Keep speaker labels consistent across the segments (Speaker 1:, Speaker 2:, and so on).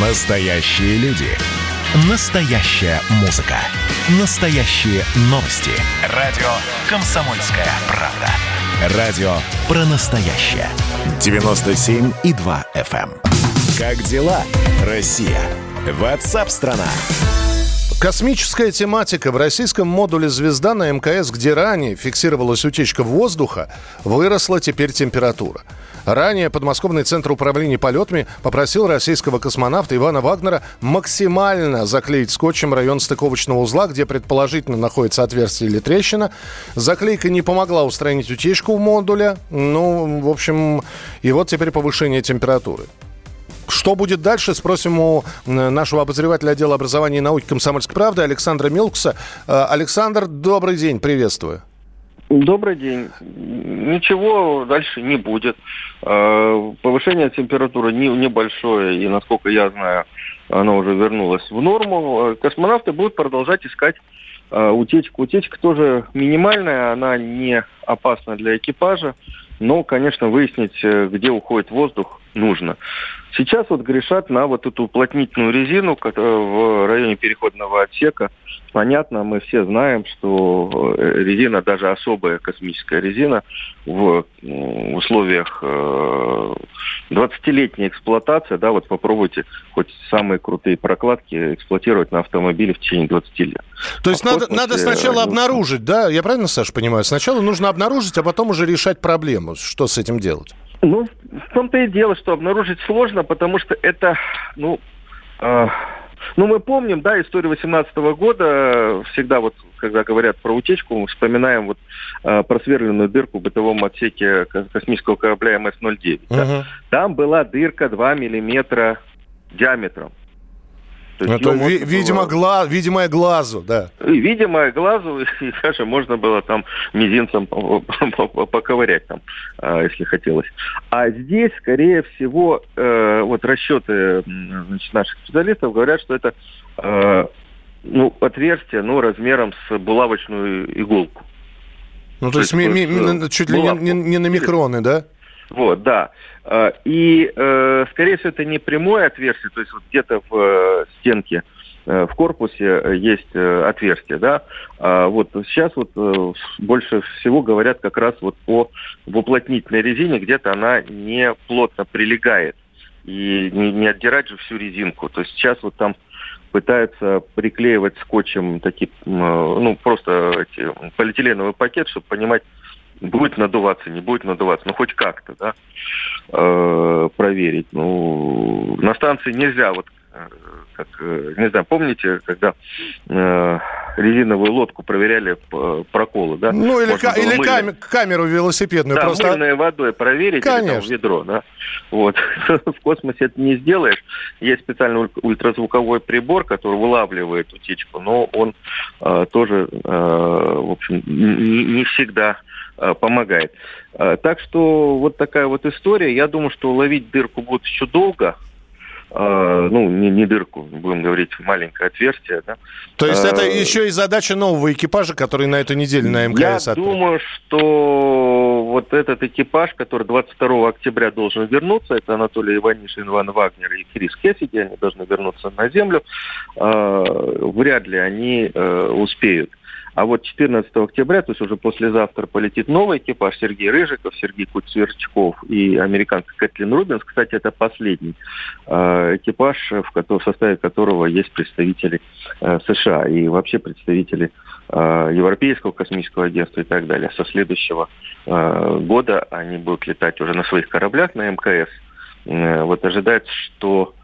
Speaker 1: Настоящие люди. Настоящая музыка. Настоящие новости. Радио «Комсомольская правда». Радио про настоящее. 97,2 FM. эм. Как дела, Россия? Ватсап-страна!
Speaker 2: Космическая тематика. В российском модуле «Звезда» на МКС, где ранее фиксировалась утечка воздуха, выросла теперь температура. Ранее подмосковный центр управления полетами попросил российского космонавта Ивана Вагнера максимально заклеить скотчем район стыковочного узла, где предположительно находится отверстие или трещина. Заклейка не помогла устранить утечку в модуле. Ну, в общем, и вот теперь повышение температуры. Что будет дальше, спросим у э, нашего обозревателя отдела образования и науки комсомольской правды Александра Милкса. Э, Александр, добрый день, приветствую.
Speaker 3: Добрый день. Ничего дальше не будет. Э, Повышение температуры не- небольшое, и, насколько я знаю, оно уже вернулось в норму. Э, Космонавты будут продолжать искать э, утечку. Утечка тоже минимальная, она не опасна для экипажа, но, конечно, выяснить, где уходит воздух, нужно. Сейчас вот грешат на вот эту уплотнительную резину которая в районе переходного отсека. Понятно, мы все знаем, что э, резина, даже особая космическая резина, в условиях э, 20-летней эксплуатации, да, вот попробуйте хоть самые крутые прокладки эксплуатировать на автомобиле в течение 20 лет.
Speaker 2: То есть
Speaker 3: А
Speaker 2: надо,
Speaker 3: космосе,
Speaker 2: надо сначала
Speaker 3: э,
Speaker 2: обнаружить, да? Я правильно, Саша, понимаю? Сначала нужно обнаружить, а потом уже решать проблему. Что с этим делать?
Speaker 3: Ну, в том-то и дело, что обнаружить сложно, потому что это, ну, э, ну мы помним, да, историю 18 года, э, всегда вот, когда говорят про утечку, мы вспоминаем вот э, просверленную дырку в бытовом отсеке ко- космического корабля МС-09. да.
Speaker 2: Мгм.
Speaker 3: Там была дырка 2 миллиметра диаметром. То есть
Speaker 2: Это,
Speaker 3: можно
Speaker 2: ви- видимо,
Speaker 3: было-
Speaker 2: гла- видимое глазу, да.
Speaker 3: и видимо глазу, и даже можно было там мизинцем по- по- по- поковырять там, а, если хотелось. А здесь, скорее всего, э, вот расчеты значит, наших специалистов говорят, что это э, ну, отверстие ну, размером с булавочную иголку.
Speaker 2: Ну, то,
Speaker 3: То
Speaker 2: есть,
Speaker 3: есть
Speaker 2: ми- ми-
Speaker 3: э,
Speaker 2: чуть ли не, не- не на микроны, да?
Speaker 3: Вот, да. Э, И, э, скорее всего, это не прямое отверстие, то есть вот где-то в э, стенке в корпусе есть отверстие, да. А вот сейчас вот больше всего говорят как раз вот о в уплотнительной резине, где-то она не плотно прилегает и не, не отдирать же всю резинку. То есть сейчас вот там пытаются приклеивать скотчем такие, ну просто эти, полиэтиленовый пакет, чтобы понимать, будет надуваться, не будет надуваться, ну хоть как-то, да, э, проверить. Ну, на станции нельзя, вот как, э, не знаю, помните, когда э, резиновую лодку проверяли проколы, да?
Speaker 2: Ну, или,
Speaker 3: Можно
Speaker 2: ка- или
Speaker 3: мыльной-
Speaker 2: каме- камеру велосипедную
Speaker 3: да,
Speaker 2: просто...
Speaker 3: мыльной водой проверить или там
Speaker 2: Конечно.
Speaker 3: ведро, да. Вот. В космосе это не сделаешь. Есть специальный уль- ультразвуковой прибор, который вылавливает утечку, но он э, тоже, э, в общем, не, не всегда э, помогает. Э, так что вот такая вот история. Я думаю, что ловить дырку будут еще долго. Э, ну, не, не дырку, будем говорить, маленькое отверстие, да.
Speaker 2: То есть это
Speaker 3: Э,
Speaker 2: еще и задача нового экипажа, который на эту неделю на МКС
Speaker 3: Я
Speaker 2: отправит.
Speaker 3: думаю, что вот этот экипаж, который 22 октября должен вернуться, это Анатолий Иванишин, Иван Вагнер и Крис Кефиди, они должны вернуться на Землю, э, вряд ли они э, успеют. А вот 14 октября, то есть уже послезавтра, полетит новый экипаж Сергей Рыжиков, Сергей Куцверчков и американка Кэтлин Рубинс. Кстати, это последний э, экипаж, в, в составе которого есть представители э, США и вообще представители э, Европейского космического агентства и так далее. Со следующего э, года они будут летать уже на своих кораблях на МКС. Э, Вот ожидается, что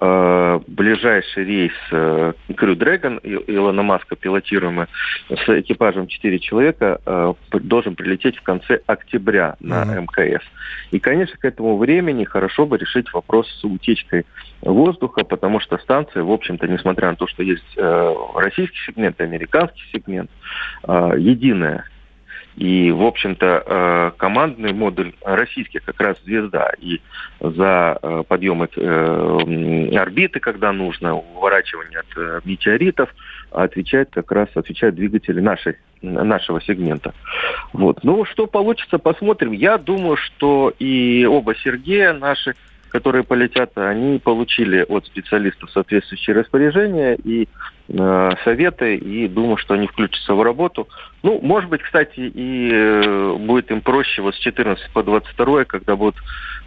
Speaker 3: ближайший рейс э, Crew Dragon Илона Маска, пилотируемый с экипажем 4 человека, э, должен прилететь в конце октября на. МКС. И, конечно, к этому времени хорошо бы решить вопрос с утечкой воздуха, потому что станция, в общем-то, несмотря на то, что есть э, российский сегмент, и американский сегмент, э, единая. И, в общем-то, э, командный модуль российский как раз звезда. И за э, подъемы э, орбиты, когда нужно, уворачивание от метеоритов, отвечает как раз отвечают двигатели нашей, нашего сегмента. Вот. Ну, что получится, посмотрим. Я думаю, что и оба Сергея наши которые полетят, они получили от специалистов соответствующие распоряжения и э, советы, и думаю, что они включатся в работу. Ну, может быть, кстати, и э, будет им проще вот с 14 по 22, когда будут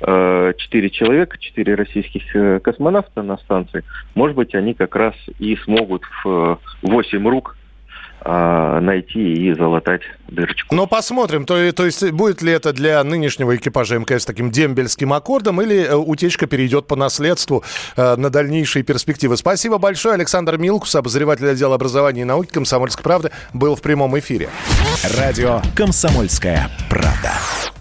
Speaker 3: э, 4 человека, 4 российских э, космонавта на станции, может быть, они как раз и смогут в 8 рук найти и залатать дырочку.
Speaker 2: Но посмотрим, то, то есть будет ли это для нынешнего экипажа МКС таким дембельским аккордом или э, утечка перейдет по наследству э, на дальнейшие перспективы. Спасибо большое. Александр Милкус, обозреватель отдела образования и науки Комсомольской правды, был в прямом эфире.
Speaker 1: Радио «Комсомольская правда».